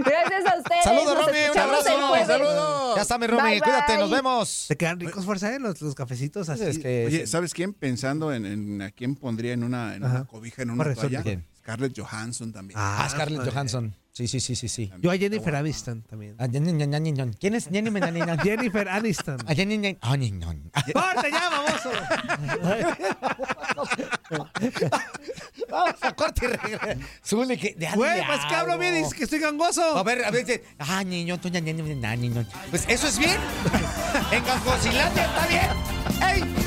Gracias a ustedes. Saludos, Romy. Un abrazo. Saludos. Ya está, mi Romy. Bye, Cuídate, nos vemos. Te quedan ricos, fuerza, ¿eh? Los, los cafecitos así. Es que Oye, ¿sabes quién? Pensando en, en a quién pondría en una, en una cobija, en una Corre, toalla. Scarlett Johansson también. Ah, Scarlett madre. Johansson. Sí, sí, sí, sí, sí. Yo a Jennifer Aniston también. Ñan, ñan, ñan. ¿Quién es? Ñan, ñan. Jennifer Aniston. Ah, ñan, ñan, ñan. Ah. ¡Corte ya, baboso! Vamos a corte y regresa. Zuli, que de Güey, pues que hablo bien y dices que estoy gangoso. A ver, a ver, dice, ah, niño, tú, ñan. Pues eso es bien. En Gangosilandia está bien. ¡Ey!